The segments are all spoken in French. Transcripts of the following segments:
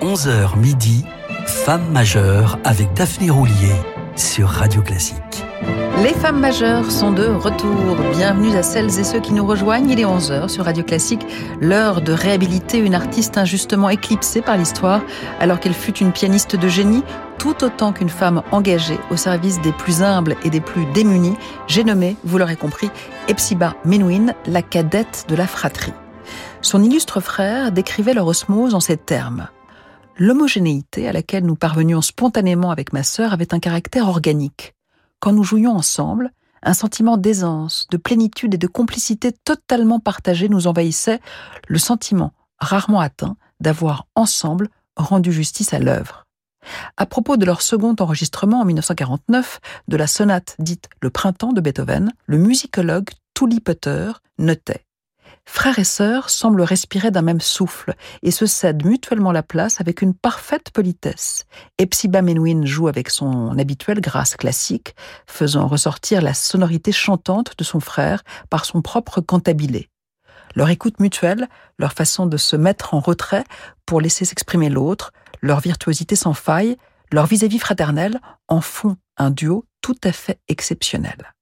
11h midi, Femme majeure avec Daphné Roulier sur Radio Classique. Les femmes majeures sont de retour. Bienvenue à celles et ceux qui nous rejoignent. Il est 11h sur Radio Classique, l'heure de réhabiliter une artiste injustement éclipsée par l'histoire alors qu'elle fut une pianiste de génie tout autant qu'une femme engagée au service des plus humbles et des plus démunis. J'ai nommé, vous l'aurez compris, Epsiba Menuhin, la cadette de la fratrie. Son illustre frère décrivait leur osmose en ces termes. L'homogénéité à laquelle nous parvenions spontanément avec ma sœur avait un caractère organique. Quand nous jouions ensemble, un sentiment d'aisance, de plénitude et de complicité totalement partagée nous envahissait, le sentiment, rarement atteint, d'avoir ensemble rendu justice à l'œuvre. À propos de leur second enregistrement en 1949 de la sonate dite Le printemps de Beethoven, le musicologue Tully Potter notait Frères et sœurs semblent respirer d'un même souffle et se cèdent mutuellement la place avec une parfaite politesse. Epsiba Menuhin joue avec son habituelle grâce classique, faisant ressortir la sonorité chantante de son frère par son propre cantabilé. Leur écoute mutuelle, leur façon de se mettre en retrait pour laisser s'exprimer l'autre, leur virtuosité sans faille, leur vis-à-vis fraternel en font un duo tout à fait exceptionnel.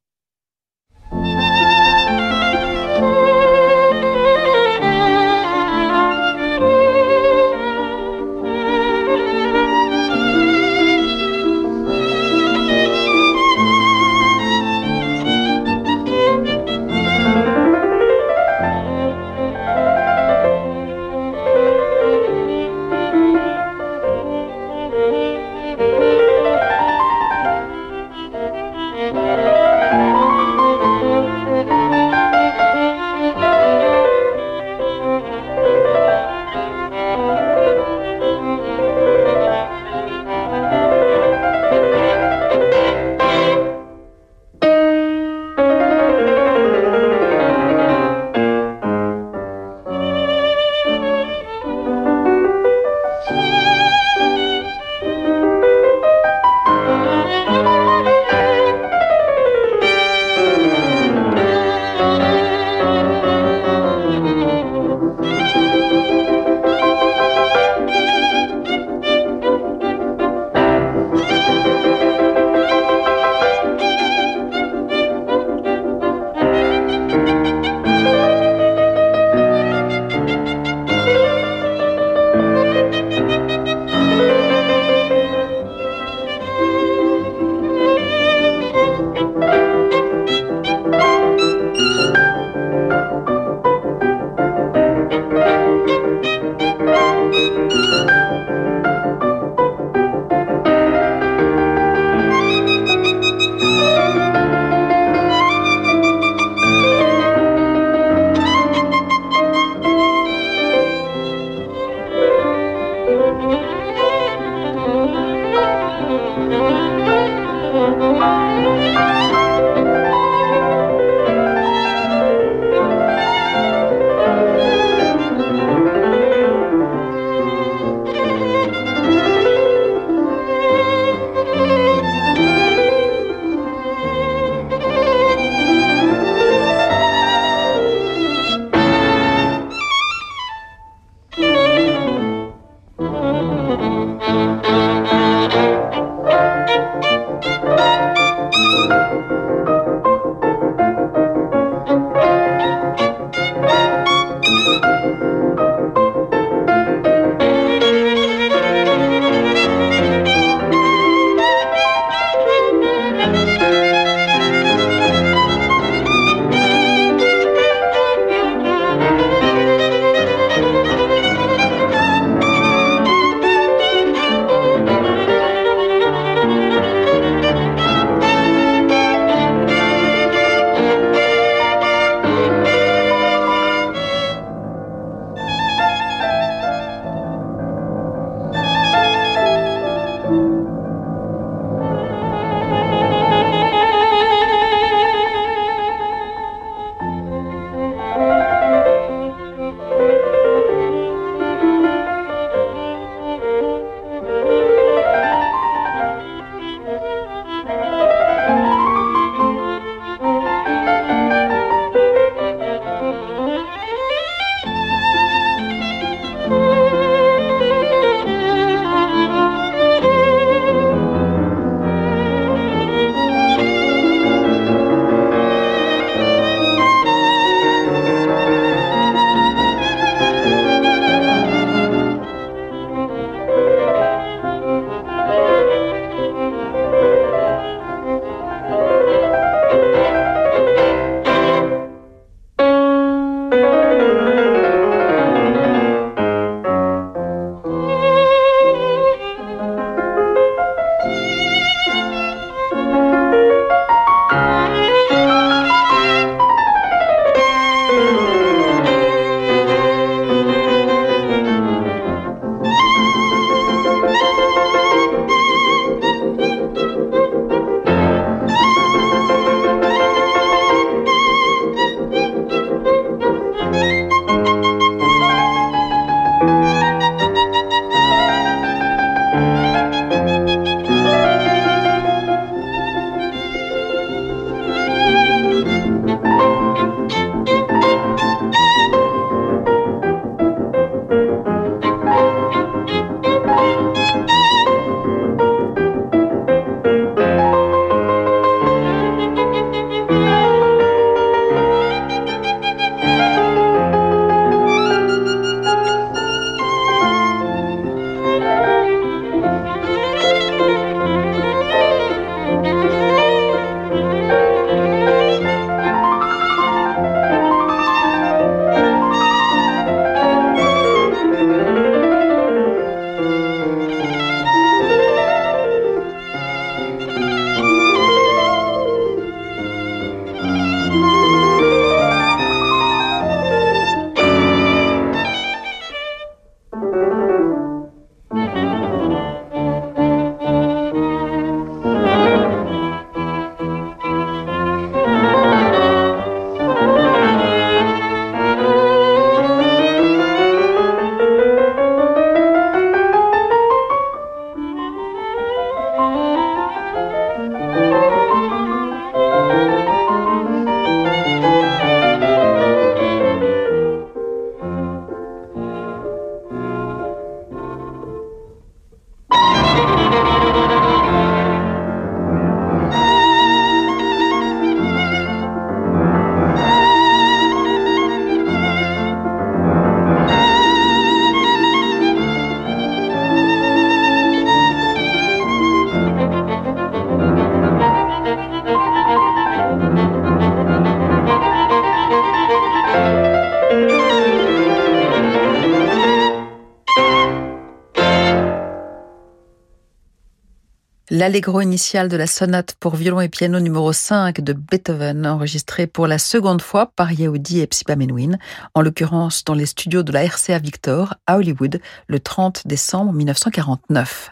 L'allegro initial de la sonate pour violon et piano numéro 5 de Beethoven, enregistré pour la seconde fois par Yehudi et Psiba Menuhin, en l'occurrence dans les studios de la RCA Victor à Hollywood le 30 décembre 1949.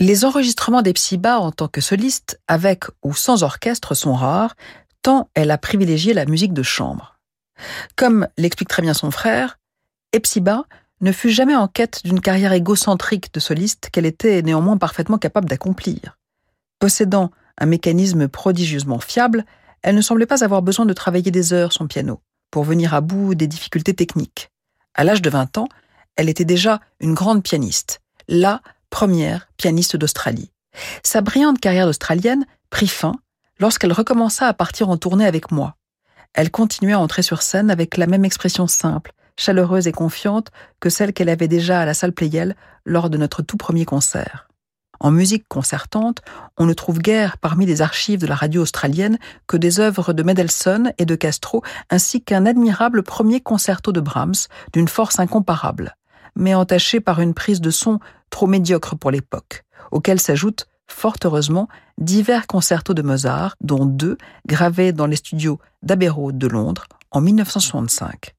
Les enregistrements d'Epsiba en tant que soliste, avec ou sans orchestre, sont rares, tant elle a privilégié la musique de chambre. Comme l'explique très bien son frère, Epsiba ne fut jamais en quête d'une carrière égocentrique de soliste qu'elle était néanmoins parfaitement capable d'accomplir. Possédant un mécanisme prodigieusement fiable, elle ne semblait pas avoir besoin de travailler des heures son piano pour venir à bout des difficultés techniques. À l'âge de 20 ans, elle était déjà une grande pianiste, la première pianiste d'Australie. Sa brillante carrière d'Australienne prit fin lorsqu'elle recommença à partir en tournée avec moi. Elle continuait à entrer sur scène avec la même expression simple, chaleureuse et confiante que celle qu'elle avait déjà à la salle Pleyel lors de notre tout premier concert. En musique concertante, on ne trouve guère parmi les archives de la radio australienne que des œuvres de Mendelssohn et de Castro, ainsi qu'un admirable premier concerto de Brahms d'une force incomparable, mais entaché par une prise de son trop médiocre pour l'époque, auquel s'ajoutent, fort heureusement, divers concertos de Mozart, dont deux gravés dans les studios d'Abbey Road de Londres en 1965.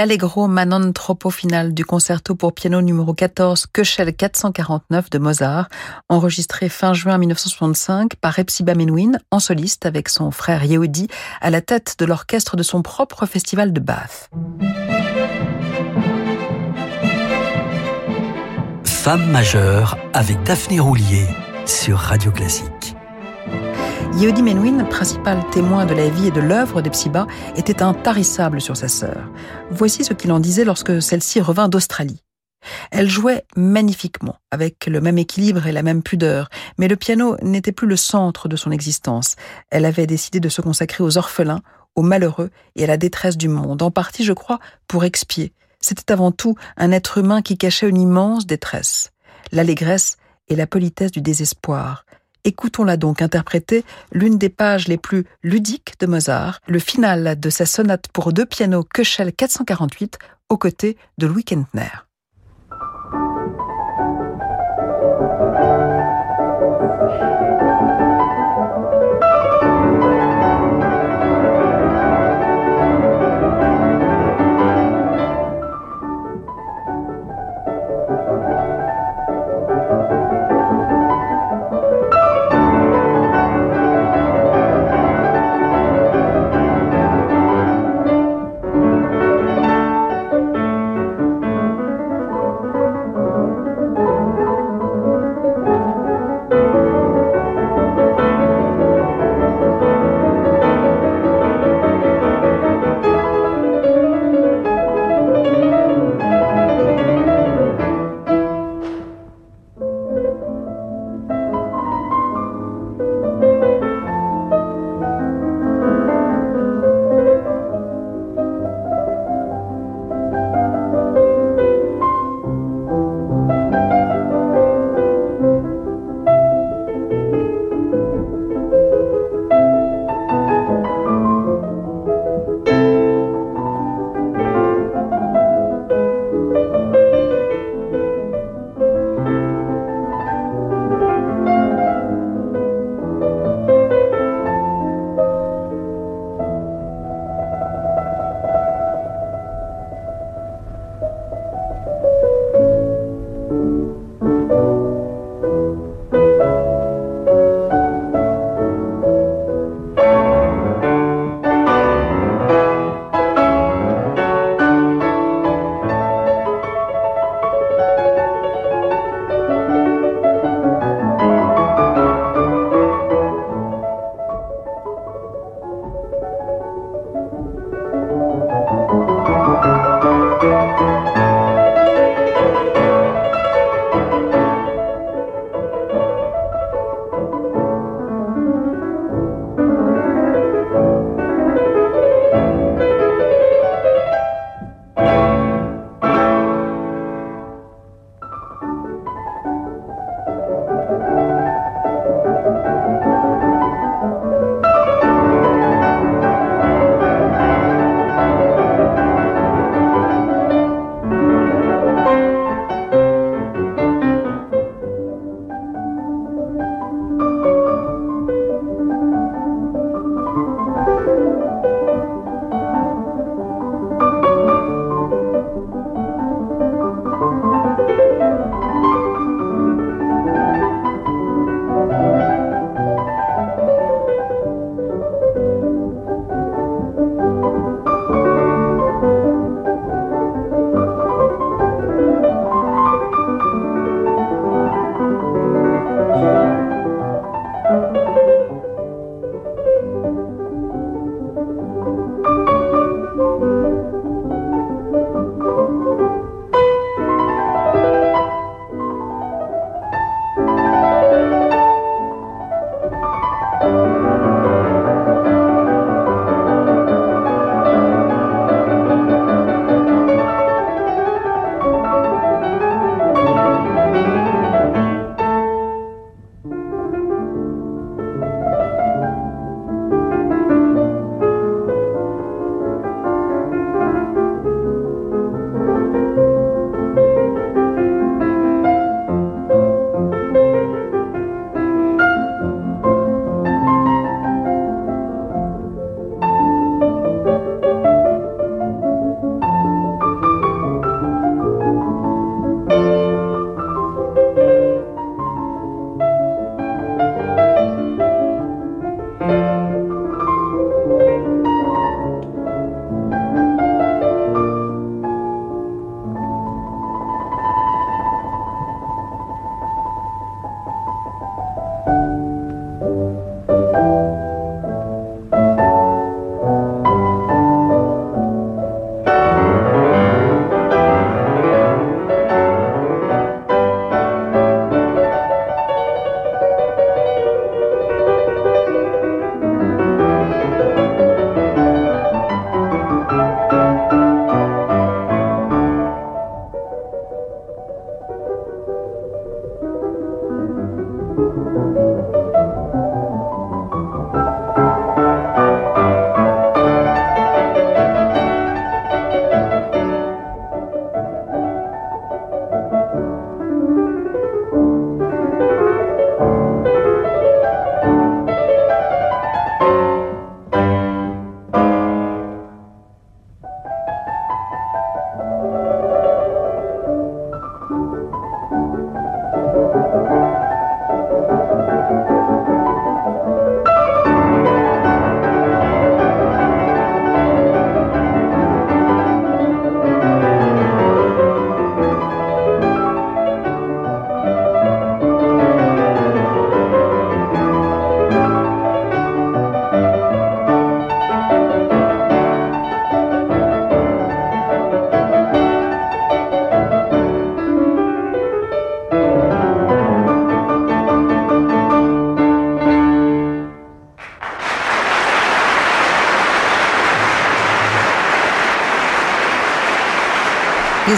l'Allegro Manon Troppo final du concerto pour piano numéro 14 Köchel 449 de Mozart, enregistré fin juin 1965 par Epsiba Menuhin en soliste avec son frère Yehudi à la tête de l'orchestre de son propre festival de Bath. Femme majeure avec Daphné Roulier sur Radio Classique. Yehudi Menuhin, principal témoin de la vie et de l'œuvre d'Epsiba, était intarissable sur sa sœur. Voici ce qu'il en disait lorsque celle-ci revint d'Australie. Elle jouait magnifiquement, avec le même équilibre et la même pudeur, mais le piano n'était plus le centre de son existence. Elle avait décidé de se consacrer aux orphelins, aux malheureux et à la détresse du monde, en partie, je crois, pour expier. C'était avant tout un être humain qui cachait une immense détresse. L'allégresse et la politesse du désespoir, Écoutons-la donc interpréter l'une des pages les plus ludiques de Mozart, le final de sa sonate pour deux pianos Köchel 448 aux côtés de Louis Kentner.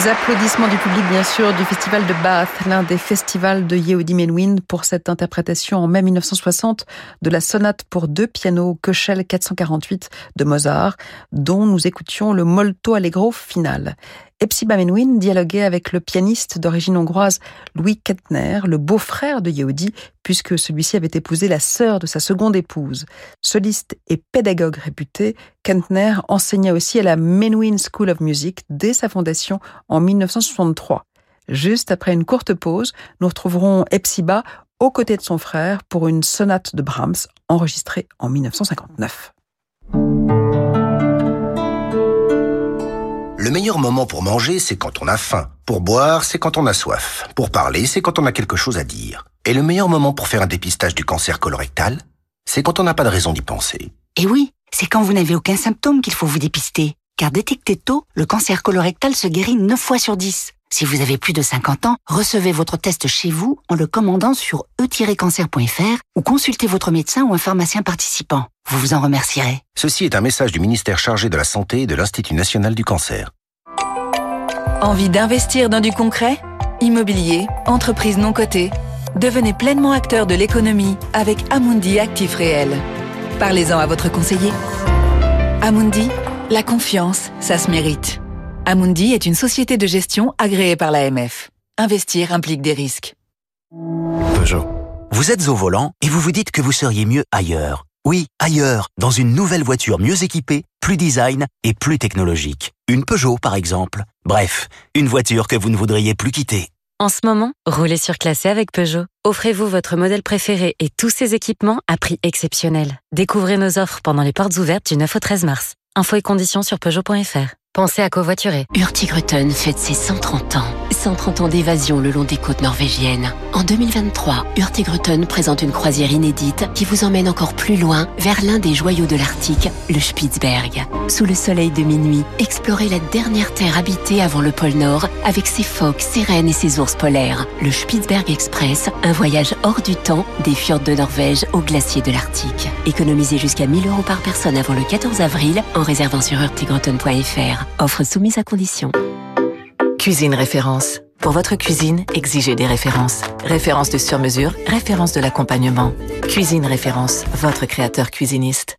Les applaudissements du public, bien sûr, du festival de Bath, l'un des festivals de Yehudi Menuhin pour cette interprétation en mai 1960 de la sonate pour deux pianos Köchel 448 de Mozart, dont nous écoutions le molto allegro final. Epsiba Menuhin dialoguait avec le pianiste d'origine hongroise Louis Kettner, le beau-frère de Yehudi, puisque celui-ci avait épousé la sœur de sa seconde épouse. Soliste et pédagogue réputé, Kettner enseigna aussi à la Menuhin School of Music dès sa fondation en 1963. Juste après une courte pause, nous retrouverons Epsiba aux côtés de son frère pour une sonate de Brahms enregistrée en 1959. Le meilleur moment pour manger, c'est quand on a faim. Pour boire, c'est quand on a soif. Pour parler, c'est quand on a quelque chose à dire. Et le meilleur moment pour faire un dépistage du cancer colorectal, c'est quand on n'a pas de raison d'y penser. Et oui, c'est quand vous n'avez aucun symptôme qu'il faut vous dépister. Car détecté tôt, le cancer colorectal se guérit 9 fois sur 10. Si vous avez plus de 50 ans, recevez votre test chez vous en le commandant sur e-cancer.fr ou consultez votre médecin ou un pharmacien participant. Vous vous en remercierez. Ceci est un message du ministère chargé de la Santé et de l'Institut national du cancer. Envie d'investir dans du concret? Immobilier, entreprise non cotée? Devenez pleinement acteur de l'économie avec Amundi Actif Réel. Parlez-en à votre conseiller. Amundi, la confiance, ça se mérite. Amundi est une société de gestion agréée par l'AMF. Investir implique des risques. Peugeot. Vous êtes au volant et vous vous dites que vous seriez mieux ailleurs. Oui, ailleurs, dans une nouvelle voiture mieux équipée, plus design et plus technologique. Une Peugeot, par exemple. Bref, une voiture que vous ne voudriez plus quitter. En ce moment, roulez sur classé avec Peugeot. Offrez-vous votre modèle préféré et tous ses équipements à prix exceptionnel. Découvrez nos offres pendant les portes ouvertes du 9 au 13 mars. Infos et conditions sur Peugeot.fr. Pensez à covoiturer. Hurtigruten fête ses 130 ans. 130 ans d'évasion le long des côtes norvégiennes. En 2023, Hurtigruten présente une croisière inédite qui vous emmène encore plus loin vers l'un des joyaux de l'Arctique, le Spitzberg. Sous le soleil de minuit, explorez la dernière terre habitée avant le pôle Nord avec ses phoques, ses rennes et ses ours polaires. Le Spitzberg Express, un voyage hors du temps des fjords de Norvège aux glaciers de l'Arctique. Économisez jusqu'à 1000 euros par personne avant le 14 avril en réservant sur hurtigruten.fr. Offre soumise à condition. Cuisine référence. Pour votre cuisine, exigez des références. Références de sur-mesure, références de l'accompagnement. Cuisine référence, votre créateur cuisiniste.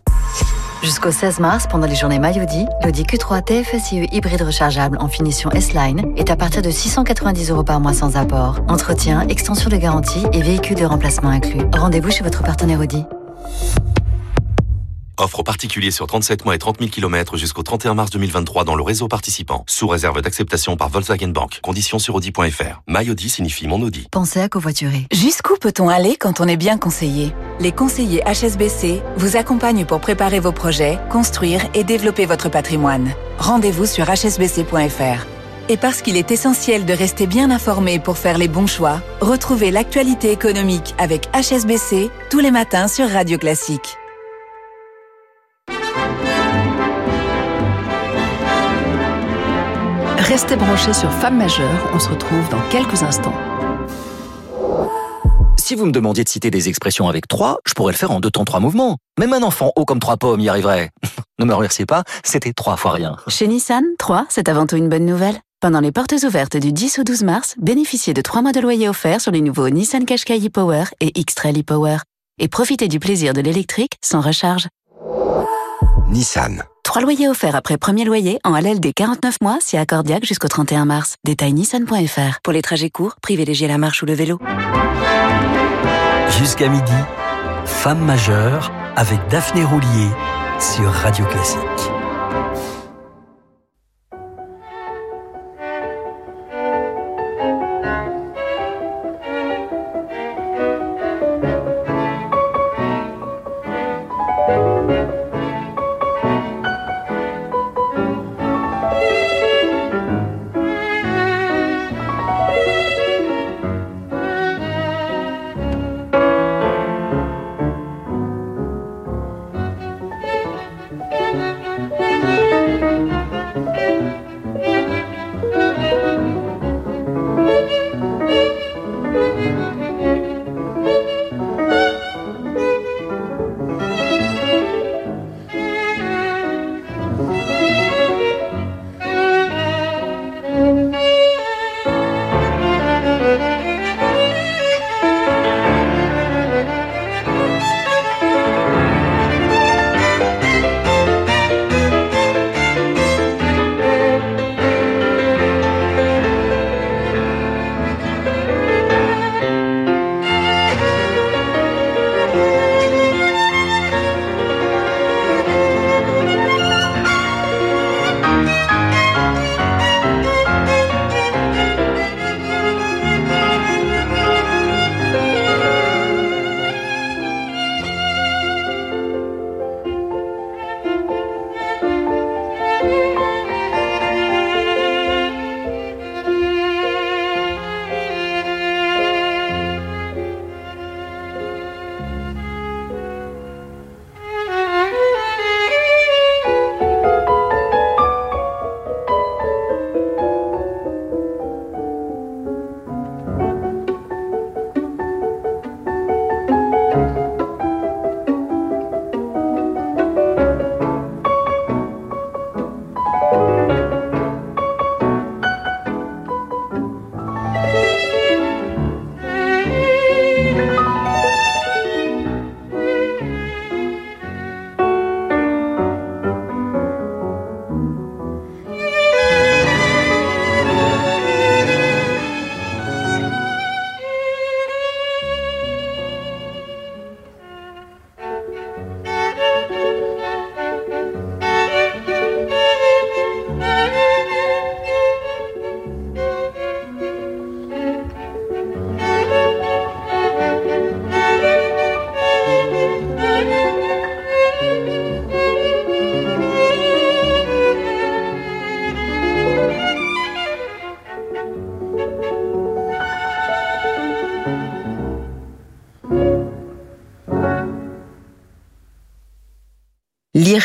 Jusqu'au 16 mars, pendant les journées Mayodi, l'Audi Q3 TFSIe hybride rechargeable en finition S-Line est à partir de 690 euros par mois sans apport. Entretien, extension de garantie et véhicule de remplacement inclus. Rendez-vous chez votre partenaire Audi. Offre aux particuliers sur 37 mois et 30 000 km jusqu'au 31 mars 2023 dans le réseau participant. Sous réserve d'acceptation par Volkswagen Bank. Conditions sur Audi.fr. My Audi signifie mon Audi. Pensez à covoiturer. Jusqu'où peut-on aller quand on est bien conseillé? Les conseillers HSBC vous accompagnent pour préparer vos projets, construire et développer votre patrimoine. Rendez-vous sur hsbc.fr. Et parce qu'il est essentiel de rester bien informé pour faire les bons choix, retrouvez l'actualité économique avec HSBC tous les matins sur Radio Classique. Restez branchés sur Femmes majeures, on se retrouve dans quelques instants. Si vous me demandiez de citer des expressions avec trois, je pourrais le faire en deux temps, trois mouvements. Même un enfant haut comme trois pommes y arriverait. ne me remerciez pas, c'était trois fois rien. Chez Nissan, 3, c'est avant tout une bonne nouvelle. Pendant les portes ouvertes du 10 au 12 mars, bénéficiez de trois mois de loyer offerts sur les nouveaux Nissan Qashqai e-Power et X-Trail e-Power. Et profitez du plaisir de l'électrique sans recharge. Nissan. Trois loyers offerts après premier loyer en LLD 49 mois si accordiaque jusqu'au 31 mars. Détail nissan.fr. Pour les trajets courts, privilégiez la marche ou le vélo. Jusqu'à midi, Femme majeure avec Daphné Roulier sur Radio Classique.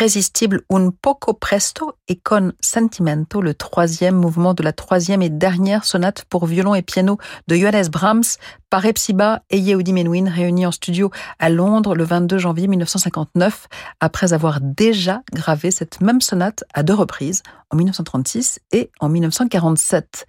L'irrésistible Un poco presto et con sentimento, le troisième mouvement de la troisième et dernière sonate pour violon et piano de Johannes Brahms par Epsiba et Yehudi Menuhin réunis en studio à Londres le 22 janvier 1959 après avoir déjà gravé cette même sonate à deux reprises en 1936 et en 1947.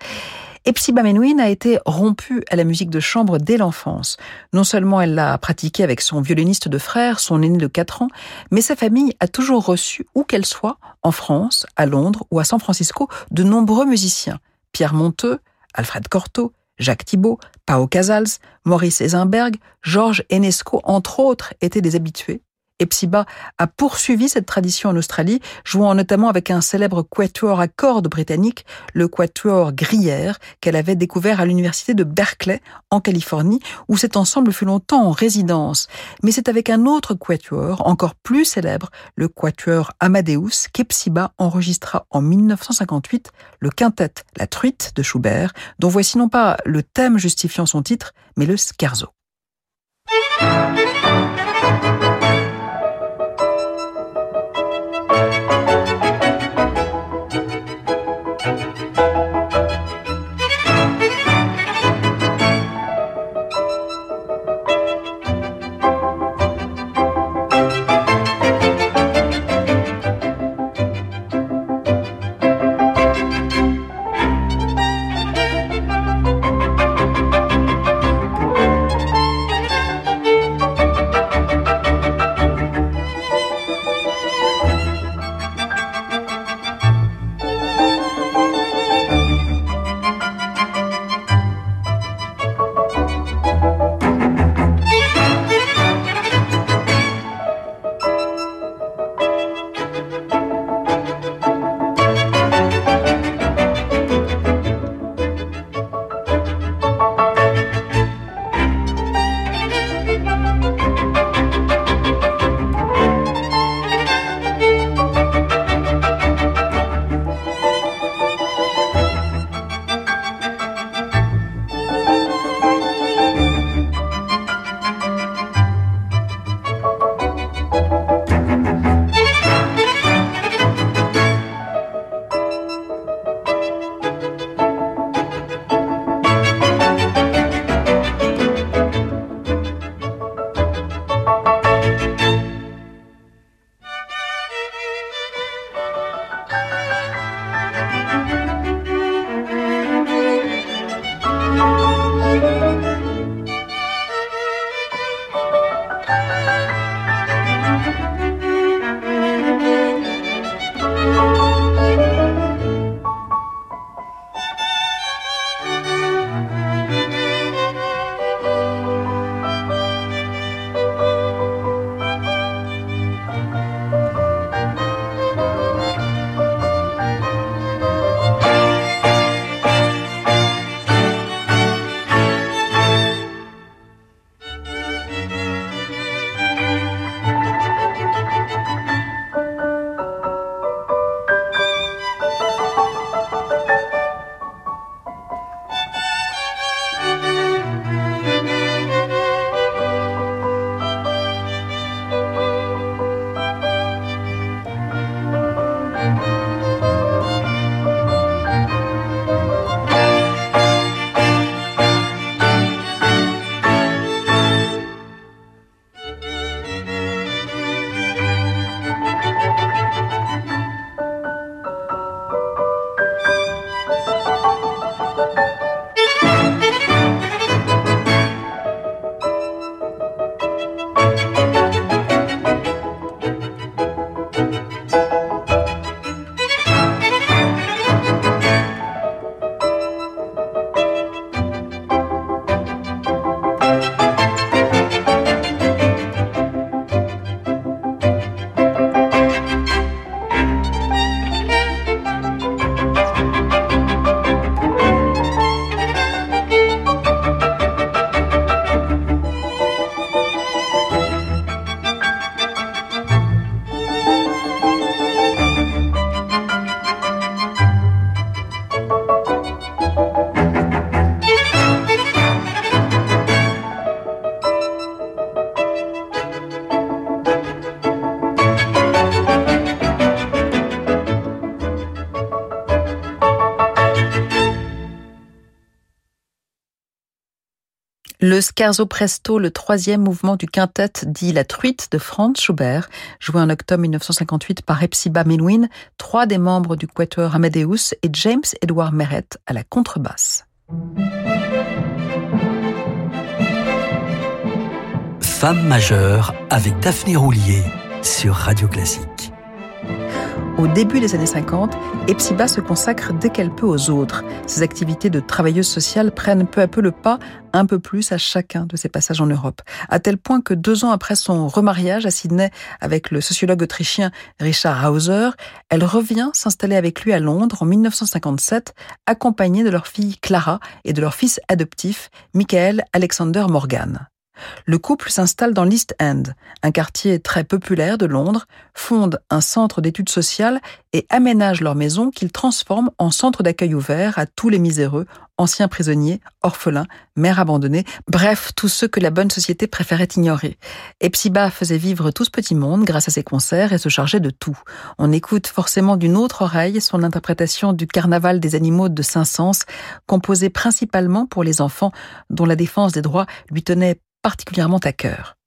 Epsiba Menuhin a été rompue à la musique de chambre dès l'enfance. Non seulement elle l'a pratiquée avec son violoniste de frère, son aîné de 4 ans, mais sa famille a toujours reçu, où qu'elle soit, en France, à Londres ou à San Francisco, de nombreux musiciens. Pierre Monteux, Alfred Cortot, Jacques Thibault, Pao Casals, Maurice Eisenberg, Georges Enesco, entre autres, étaient des habitués. Epsiba a poursuivi cette tradition en Australie, jouant notamment avec un célèbre quatuor à cordes britannique, le quatuor Gruyère, qu'elle avait découvert à l'université de Berkeley, en Californie, où cet ensemble fut longtemps en résidence. Mais c'est avec un autre quatuor, encore plus célèbre, le quatuor Amadeus, qu'Epsiba enregistra en 1958 le quintet La Truite de Schubert, dont voici non pas le thème justifiant son titre, mais le scherzo. Le Scherzo Presto, le troisième mouvement du quintet dit La Truite de Franz Schubert, joué en octobre 1958 par Epsiba Menuhin, trois des membres du Quatuor Amadeus et James Edward Meret à la contrebasse. Femme majeure avec Daphné Roulier sur Radio Classique. Au début des années 50, Epsiba se consacre dès qu'elle peut aux autres. Ses activités de travailleuse sociale prennent peu à peu le pas, un peu plus à chacun de ses passages en Europe. À tel point que deux ans après son remariage à Sydney avec le sociologue autrichien Richard Hauser, elle revient s'installer avec lui à Londres en 1957, accompagnée de leur fille Clara et de leur fils adoptif, Michael Alexander Morgan. Le couple s'installe dans l'East End, un quartier très populaire de Londres, fonde un centre d'études sociales et aménage leur maison qu'ils transforment en centre d'accueil ouvert à tous les miséreux, anciens prisonniers, orphelins, mères abandonnées, bref, tous ceux que la bonne société préférait ignorer. Epsiba faisait vivre tout ce petit monde grâce à ses concerts et se chargeait de tout. On écoute forcément d'une autre oreille son interprétation du Carnaval des animaux de Saint-Saëns, composé principalement pour les enfants dont la défense des droits lui tenait particulièrement à cœur.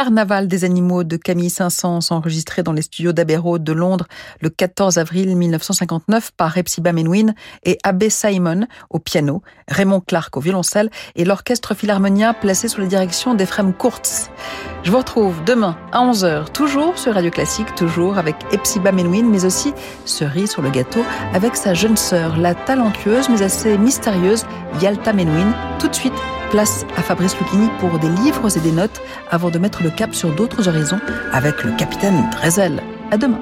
Carnaval des animaux de Camille Saint-Saëns, enregistré dans les studios d'Abbey de Londres le 14 avril 1959 par Hepzibah Menwin et Abbé Simon au piano, Raymond Clark au violoncelle et l'orchestre philharmonien placé sous la direction d'Ephrem Kurtz. Je vous retrouve demain à 11h, toujours sur Radio Classique, toujours avec Hepzibah Menwin, mais aussi cerise sur le gâteau avec sa jeune sœur, la talentueuse mais assez mystérieuse Yalta Menwin. Tout de suite, place à Fabrice Lucchini pour des livres et des notes avant de mettre le cap sur d'autres horizons avec le capitaine Drezel. À demain.